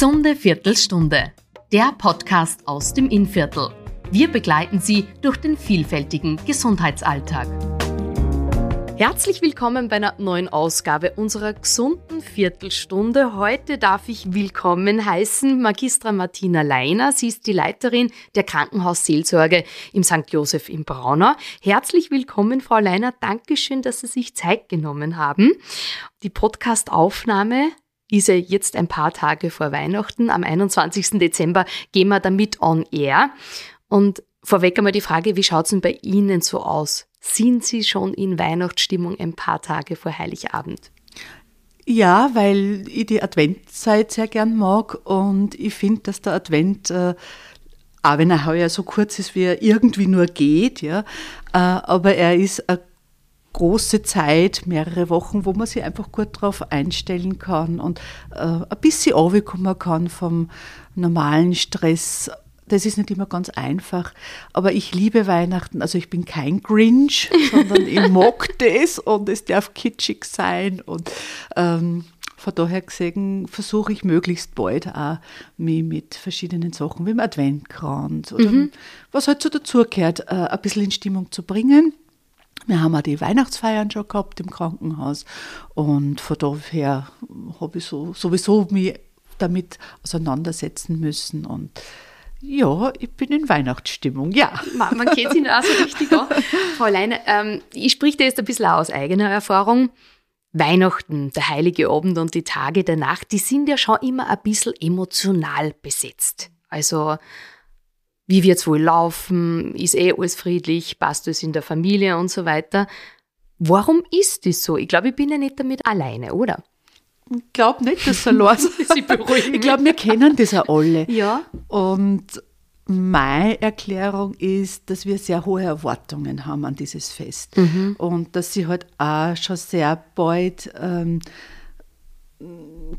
Gesunde Viertelstunde, der Podcast aus dem Innviertel. Wir begleiten Sie durch den vielfältigen Gesundheitsalltag. Herzlich willkommen bei einer neuen Ausgabe unserer gesunden Viertelstunde. Heute darf ich willkommen heißen Magistra Martina Leiner. Sie ist die Leiterin der Krankenhausseelsorge im St. Josef in Braunau. Herzlich willkommen, Frau Leiner. Dankeschön, dass Sie sich Zeit genommen haben. Die Podcastaufnahme ist ja jetzt ein paar Tage vor Weihnachten. Am 21. Dezember gehen wir damit on air. Und vorweg einmal die Frage, wie schaut es denn bei Ihnen so aus? Sind Sie schon in Weihnachtsstimmung ein paar Tage vor Heiligabend? Ja, weil ich die Adventzeit sehr gern mag und ich finde, dass der Advent, äh, auch wenn er heuer so kurz ist, wie er irgendwie nur geht, ja, äh, aber er ist eine große Zeit, mehrere Wochen, wo man sich einfach gut darauf einstellen kann und äh, ein bisschen runterkommen kann vom normalen Stress. Das ist nicht immer ganz einfach, aber ich liebe Weihnachten. Also ich bin kein Grinch, sondern ich mag das und es darf kitschig sein und ähm, von daher gesehen versuche ich möglichst bald auch mich mit verschiedenen Sachen wie dem Adventkranz oder mhm. was halt so dazugehört, äh, ein bisschen in Stimmung zu bringen. Wir haben auch die Weihnachtsfeiern schon gehabt im Krankenhaus und von daher habe ich so, sowieso mich damit auseinandersetzen müssen und ja, ich bin in Weihnachtsstimmung, ja. Man, man kennt ihn auch so richtig an. Frau Leine, ähm, ich spreche da jetzt ein bisschen aus eigener Erfahrung. Weihnachten, der heilige Abend und die Tage der Nacht, die sind ja schon immer ein bisschen emotional besetzt. Also wie wird es wohl laufen, ist eh alles friedlich, passt es in der Familie und so weiter. Warum ist das so? Ich glaube, ich bin ja nicht damit alleine, oder? Ich glaube nicht, dass er los Sie beruhigen. Ich glaube, wir kennen das ja alle. Ja. Und meine Erklärung ist, dass wir sehr hohe Erwartungen haben an dieses Fest. Mhm. Und dass sie halt auch schon sehr bald ähm,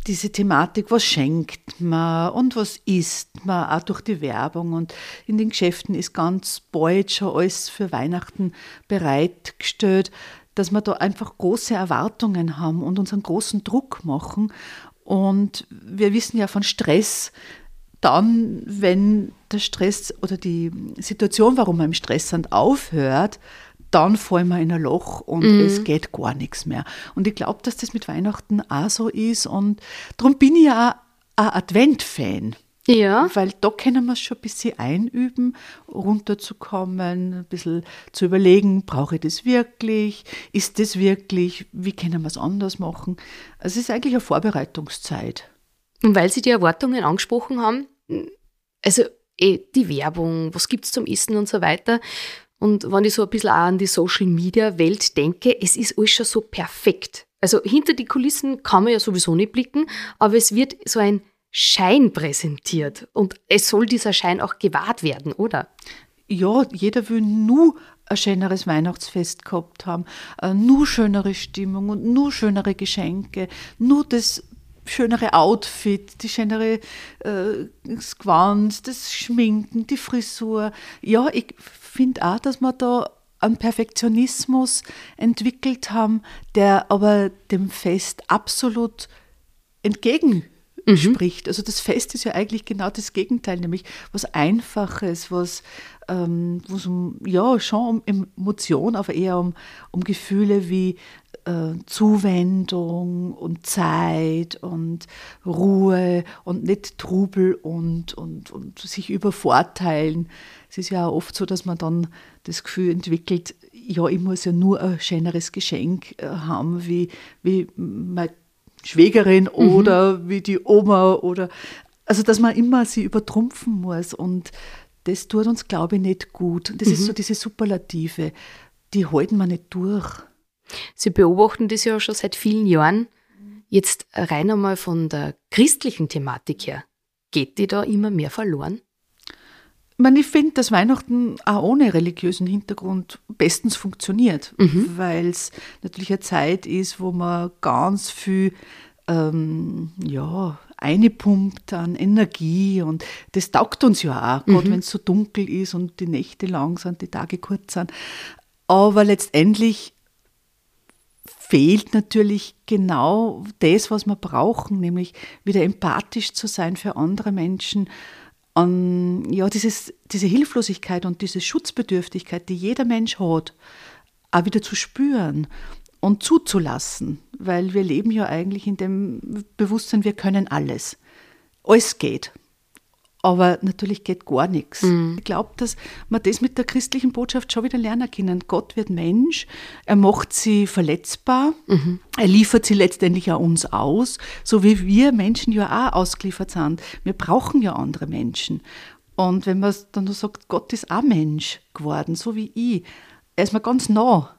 diese Thematik, was schenkt man und was isst man, auch durch die Werbung. Und in den Geschäften ist ganz bald schon alles für Weihnachten bereitgestellt, dass wir da einfach große Erwartungen haben und uns einen großen Druck machen. Und wir wissen ja von Stress, dann, wenn der Stress oder die Situation, warum man im Stress sind, aufhört, dann fallen wir in ein Loch und mhm. es geht gar nichts mehr. Und ich glaube, dass das mit Weihnachten auch so ist und darum bin ich ja auch ein Advent-Fan. Ja. Weil da können wir es schon ein bisschen einüben, runterzukommen, ein bisschen zu überlegen, brauche ich das wirklich? Ist das wirklich? Wie können wir es anders machen? Also es ist eigentlich eine Vorbereitungszeit. Und weil Sie die Erwartungen angesprochen haben, also eh, die Werbung, was gibt es zum Essen und so weiter, und wenn ich so ein bisschen auch an die Social Media Welt denke, es ist alles schon so perfekt. Also hinter die Kulissen kann man ja sowieso nicht blicken, aber es wird so ein Schein präsentiert und es soll dieser Schein auch gewahrt werden, oder? Ja, jeder will nur ein schöneres Weihnachtsfest gehabt haben, nur schönere Stimmung und nur schönere Geschenke, nur das schönere Outfit, die schönere äh, das Gewand, das Schminken, die Frisur. Ja, ich finde auch, dass wir da einen Perfektionismus entwickelt haben, der aber dem Fest absolut entgegenspricht. Mhm. Also das Fest ist ja eigentlich genau das Gegenteil, nämlich was Einfaches, was ähm, um, ja, schon um Emotion, aber eher um, um Gefühle wie äh, Zuwendung und Zeit und Ruhe und nicht Trubel und, und, und sich übervorteilen. Es ist ja auch oft so, dass man dann das Gefühl entwickelt, ja, ich muss ja nur ein schöneres Geschenk äh, haben, wie, wie meine Schwägerin mhm. oder wie die Oma oder also dass man immer sie übertrumpfen muss und das tut uns, glaube ich, nicht gut. Und das mhm. ist so diese Superlative, die halten wir nicht durch. Sie beobachten das ja schon seit vielen Jahren. Jetzt rein einmal von der christlichen Thematik her. Geht die da immer mehr verloren? Ich, meine, ich finde, dass Weihnachten auch ohne religiösen Hintergrund bestens funktioniert, mhm. weil es natürlich eine Zeit ist, wo man ganz viel ähm, ja, einpumpt an Energie und das taugt uns ja auch, gerade mhm. wenn es so dunkel ist und die Nächte lang sind, die Tage kurz sind. Aber letztendlich fehlt natürlich genau das, was wir brauchen, nämlich wieder empathisch zu sein für andere Menschen. Und ja, dieses, diese Hilflosigkeit und diese Schutzbedürftigkeit, die jeder Mensch hat, auch wieder zu spüren und zuzulassen, weil wir leben ja eigentlich in dem Bewusstsein, wir können alles. Alles geht. Aber natürlich geht gar nichts. Mhm. Ich glaube, dass man das mit der christlichen Botschaft schon wieder lernen können. Gott wird Mensch, er macht sie verletzbar, mhm. er liefert sie letztendlich auch uns aus, so wie wir Menschen ja auch ausgeliefert sind. Wir brauchen ja andere Menschen. Und wenn man dann nur sagt, Gott ist auch Mensch geworden, so wie ich, er ist mir ganz nah,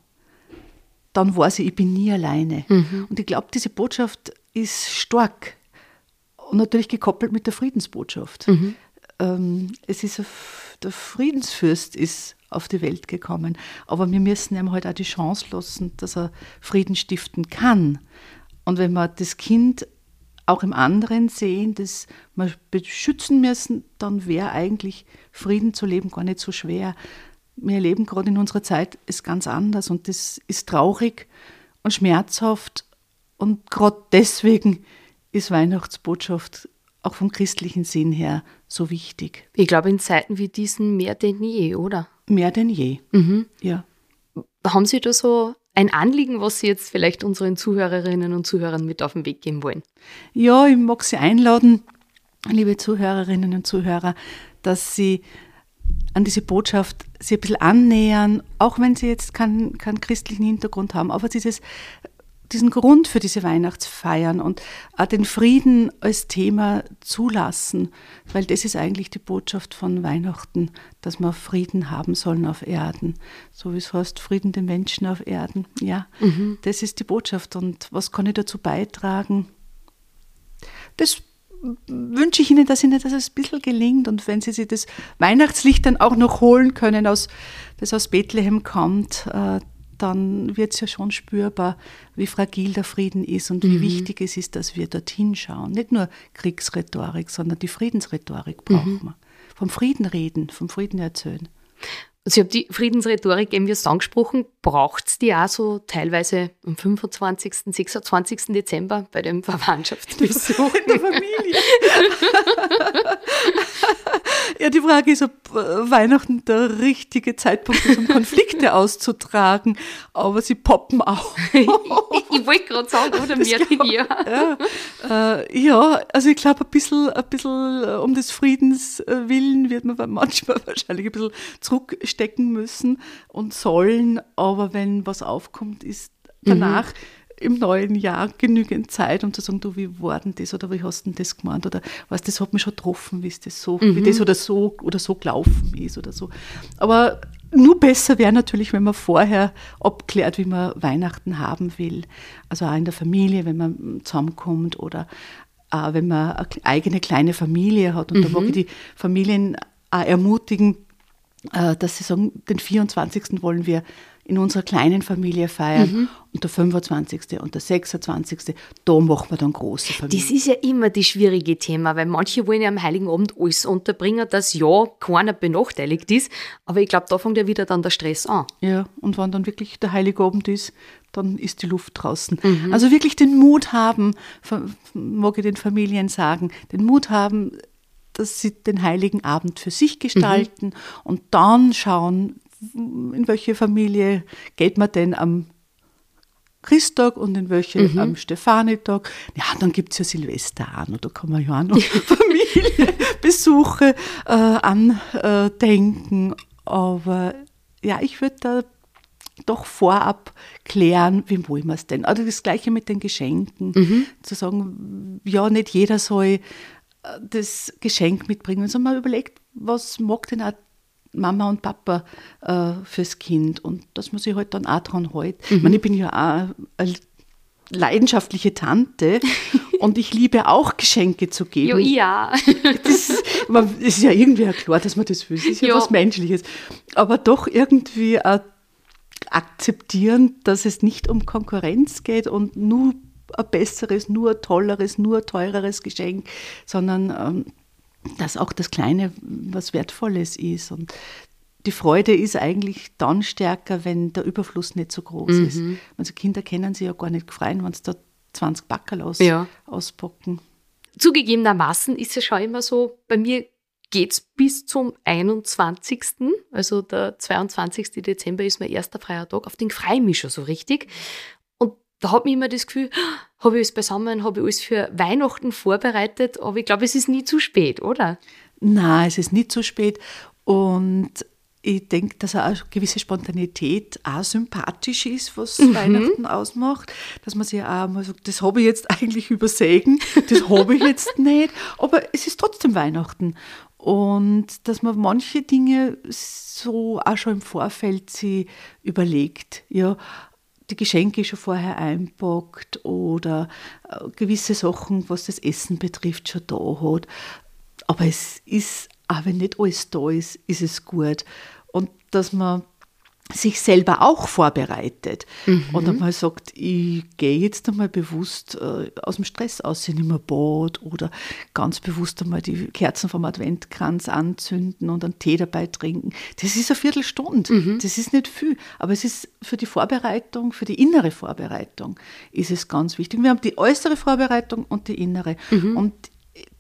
dann weiß ich, ich bin nie alleine. Mhm. Und ich glaube, diese Botschaft ist stark und natürlich gekoppelt mit der Friedensbotschaft. Mhm. Ähm, es ist der Friedensfürst ist auf die Welt gekommen, aber wir müssen ihm halt auch die Chance lassen, dass er Frieden stiften kann. Und wenn wir das Kind auch im anderen sehen, das wir beschützen müssen, dann wäre eigentlich Frieden zu leben gar nicht so schwer. Wir erleben gerade in unserer Zeit ist ganz anders und das ist traurig und schmerzhaft und gerade deswegen ist Weihnachtsbotschaft auch vom christlichen Sinn her so wichtig. Ich glaube, in Zeiten wie diesen mehr denn je, oder? Mehr denn je, mhm. ja. Haben Sie da so ein Anliegen, was Sie jetzt vielleicht unseren Zuhörerinnen und Zuhörern mit auf den Weg geben wollen? Ja, ich mag Sie einladen, liebe Zuhörerinnen und Zuhörer, dass Sie an diese Botschaft sich ein bisschen annähern, auch wenn Sie jetzt keinen, keinen christlichen Hintergrund haben, aber dieses diesen Grund für diese Weihnachtsfeiern und auch den Frieden als Thema zulassen, weil das ist eigentlich die Botschaft von Weihnachten, dass wir Frieden haben sollen auf Erden. So wie es heißt, Frieden den Menschen auf Erden. Ja, mhm. das ist die Botschaft. Und was kann ich dazu beitragen? Das wünsche ich Ihnen, dass Ihnen das ein bisschen gelingt und wenn Sie sich das Weihnachtslicht dann auch noch holen können, aus, das aus Bethlehem kommt, äh, dann wird es ja schon spürbar, wie fragil der Frieden ist und wie mhm. wichtig es ist, dass wir dorthin schauen. Nicht nur Kriegsrhetorik, sondern die Friedensrhetorik brauchen mhm. wir. Vom Frieden reden, vom Frieden erzählen. Also ich habe die Friedensrhetorik eben es angesprochen, braucht es die auch so teilweise am 25., 26. Dezember bei dem Verwandtschaftsbesuch? In der Familie. ja, die Frage ist, ob äh, Weihnachten der richtige Zeitpunkt ist, um Konflikte auszutragen, aber sie poppen auch. ich, ich wollte gerade sagen, oder mehr denn je. Ja, äh, ja, also ich glaube, ein bisschen, ein bisschen äh, um des Friedens willen wird man manchmal wahrscheinlich ein bisschen zurück stecken müssen und sollen, aber wenn was aufkommt, ist danach mhm. im neuen Jahr genügend Zeit, um zu sagen, du, wie war denn das oder wie hast du denn das gemeint oder was, das hat mich schon getroffen, wie ist das so, mhm. wie das oder so oder so gelaufen ist oder so. Aber nur besser wäre natürlich, wenn man vorher abklärt, wie man Weihnachten haben will. Also auch in der Familie, wenn man zusammenkommt oder auch wenn man eine eigene kleine Familie hat. Und mhm. da mag ich die Familien auch ermutigen, dass sie sagen, den 24. wollen wir in unserer kleinen Familie feiern mhm. und der 25. und der 26. da machen wir dann große Familie. Das ist ja immer das schwierige Thema, weil manche wollen ja am Heiligen Abend alles unterbringen, dass ja keiner benachteiligt ist, aber ich glaube, da fängt ja wieder dann der Stress an. Ja, und wenn dann wirklich der Heilige Abend ist, dann ist die Luft draußen. Mhm. Also wirklich den Mut haben, mag ich den Familien sagen, den Mut haben, dass sie den heiligen Abend für sich gestalten mhm. und dann schauen, in welche Familie geht man denn am Christtag und in welche mhm. am Stefanitag. Ja, dann gibt es ja Silvester an, oder kann man ja auch noch Familienbesuche äh, andenken. Aber ja, ich würde da doch vorab klären, wie wollen wir es denn? Oder das Gleiche mit den Geschenken. Mhm. Zu sagen, ja, nicht jeder soll das Geschenk mitbringen. Also man überlegt, was mag denn auch Mama und Papa äh, fürs Kind und dass man sich halt dann auch dran hält. Mhm. Ich, meine, ich bin ja auch eine leidenschaftliche Tante und ich liebe auch Geschenke zu geben. Jo, ja. Das, man, ist ja irgendwie klar, dass man das will. Das ist ja jo. was Menschliches. Aber doch irgendwie auch akzeptieren, dass es nicht um Konkurrenz geht und nur ein besseres, nur ein tolleres, nur teureres Geschenk, sondern ähm, dass auch das Kleine was Wertvolles ist. Und die Freude ist eigentlich dann stärker, wenn der Überfluss nicht so groß mhm. ist. Also Kinder kennen sich ja gar nicht freuen, wenn sie da 20 Backerl aus, ja. auspacken. Zugegebenermaßen ist es schon immer so, bei mir geht es bis zum 21. Also der 22. Dezember ist mein erster freier Tag. Auf den freue ich mich schon so richtig. Da hat mich immer das Gefühl, habe ich alles beisammen, habe ich alles für Weihnachten vorbereitet, aber ich glaube, es ist nie zu spät, oder? Nein, es ist nie zu spät. Und ich denke, dass eine gewisse Spontanität auch sympathisch ist, was mhm. Weihnachten ausmacht. Dass man sich auch mal sagt, das habe ich jetzt eigentlich übersägen, das habe ich jetzt nicht, aber es ist trotzdem Weihnachten. Und dass man manche Dinge so auch schon im Vorfeld sie überlegt. Ja, die Geschenke schon vorher einpackt oder äh, gewisse Sachen, was das Essen betrifft, schon da hat. Aber es ist, auch wenn nicht alles da ist, ist es gut. Und dass man sich selber auch vorbereitet mhm. und einmal sagt, ich gehe jetzt einmal bewusst äh, aus dem Stress aus, in ein Bad oder ganz bewusst einmal die Kerzen vom Adventkranz anzünden und einen Tee dabei trinken. Das ist eine Viertelstunde, mhm. das ist nicht viel, aber es ist für die Vorbereitung, für die innere Vorbereitung ist es ganz wichtig. Wir haben die äußere Vorbereitung und die innere mhm. und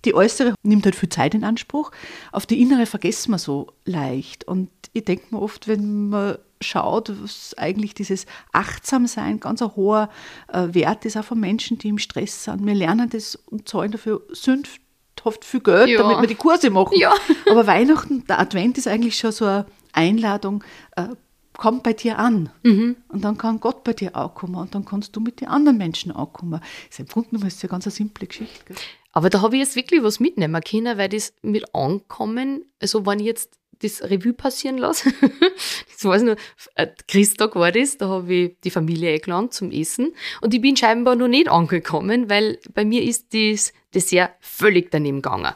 die äußere nimmt halt viel Zeit in Anspruch, auf die innere vergessen wir so leicht und ich denke mir oft, wenn man schaut, was eigentlich dieses Achtsamsein ganz ein hoher äh, Wert ist, auch von Menschen, die im Stress sind. Wir lernen das und zahlen dafür sündhaft viel Geld, ja. damit wir die Kurse machen. Ja. Aber Weihnachten, der Advent ist eigentlich schon so eine Einladung, äh, komm bei dir an. Mhm. Und dann kann Gott bei dir auch kommen und dann kannst du mit den anderen Menschen auch kommen. Das ist im Grunde genommen eine ganz eine simple Geschichte. Gell? Aber da habe ich jetzt wirklich was mitnehmen können, weil das mit Ankommen, also wenn ich jetzt das Revue passieren lasse. das weiß ich noch, äh, Christtag war das, da habe ich die Familie eingeladen zum Essen und ich bin scheinbar noch nicht angekommen, weil bei mir ist das Dessert völlig daneben gegangen.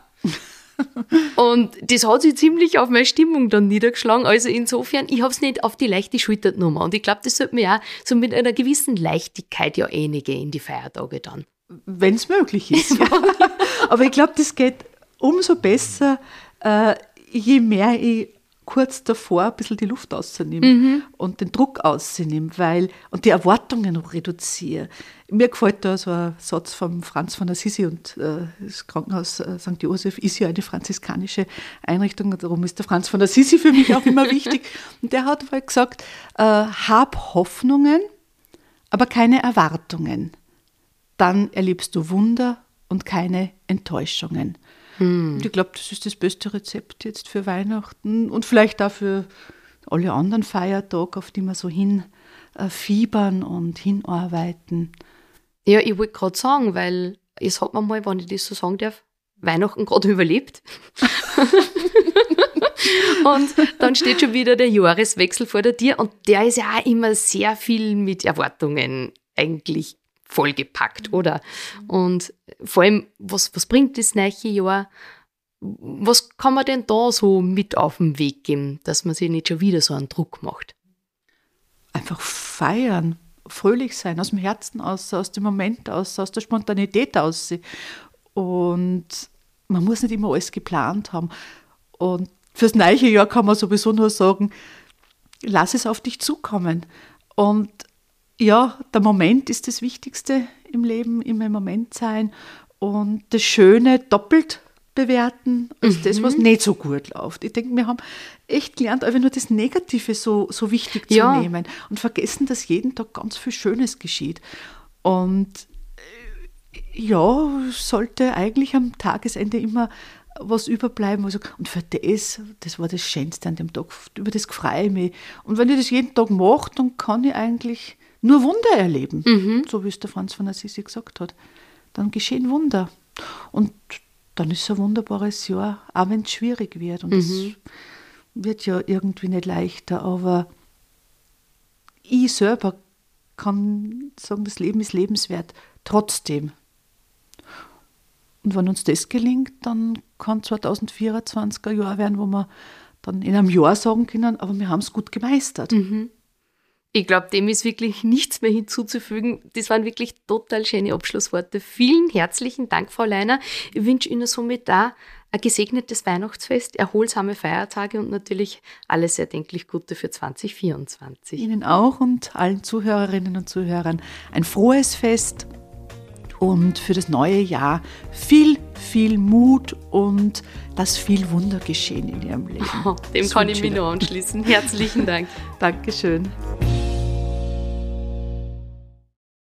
und das hat sich ziemlich auf meine Stimmung dann niedergeschlagen. Also insofern, ich habe es nicht auf die leichte Schulter genommen. Und ich glaube, das sollte man ja so mit einer gewissen Leichtigkeit ja einige in die Feiertage dann. Wenn es möglich ist. Ja. Aber ich glaube, das geht umso besser, äh, je mehr ich kurz davor ein bisschen die Luft auszunehme mhm. und den Druck auszunehme, weil, und die Erwartungen reduziere. Mir gefällt da so ein Satz von Franz von Assisi und äh, das Krankenhaus äh, St. Josef ist ja eine franziskanische Einrichtung und darum ist der Franz von Assisi für mich auch immer wichtig. Und der hat mal gesagt, äh, hab Hoffnungen, aber keine Erwartungen. Dann erlebst du Wunder und keine Enttäuschungen. Hm. Ich glaube, das ist das beste Rezept jetzt für Weihnachten und vielleicht auch für alle anderen Feiertage, auf die wir so hinfiebern äh, und hinarbeiten. Ja, ich wollte gerade sagen, weil es hat man mal, wenn ich das so sagen darf, Weihnachten gerade überlebt. und dann steht schon wieder der Jahreswechsel vor der Tür und der ist ja auch immer sehr viel mit Erwartungen eigentlich vollgepackt, oder? Und vor allem, was, was bringt das neue Jahr? Was kann man denn da so mit auf den Weg geben, dass man sich nicht schon wieder so einen Druck macht? Einfach feiern, fröhlich sein, aus dem Herzen aus, aus dem Moment aus, aus der Spontanität aus. Und man muss nicht immer alles geplant haben. Und fürs neue Jahr kann man sowieso nur sagen, lass es auf dich zukommen. Und ja, der Moment ist das Wichtigste im Leben, immer im Moment sein und das Schöne doppelt bewerten als mhm. das, was nicht so gut läuft. Ich denke, wir haben echt gelernt, einfach nur das Negative so, so wichtig zu ja. nehmen und vergessen, dass jeden Tag ganz viel Schönes geschieht. Und äh, ja, sollte eigentlich am Tagesende immer was überbleiben. Also, und für das, das war das Schönste an dem Tag, über das freue ich mich. Und wenn ich das jeden Tag mache, dann kann ich eigentlich nur Wunder erleben, mhm. so wie es der Franz von Assisi gesagt hat. Dann geschehen Wunder. Und dann ist es ein wunderbares Jahr, auch wenn es schwierig wird. Und es mhm. wird ja irgendwie nicht leichter, aber ich selber kann sagen, das Leben ist lebenswert, trotzdem. Und wenn uns das gelingt, dann kann 2024 ein Jahr werden, wo wir dann in einem Jahr sagen können, aber wir haben es gut gemeistert. Mhm. Ich glaube, dem ist wirklich nichts mehr hinzuzufügen. Das waren wirklich total schöne Abschlussworte. Vielen herzlichen Dank, Frau Leiner. Ich wünsche Ihnen somit da ein gesegnetes Weihnachtsfest, erholsame Feiertage und natürlich alles erdenklich Gute für 2024. Ihnen auch und allen Zuhörerinnen und Zuhörern ein frohes Fest und für das neue Jahr viel, viel Mut und dass viel Wunder geschehen in Ihrem Leben. Oh, dem das kann ich mich nur anschließen. Herzlichen Dank. Dankeschön.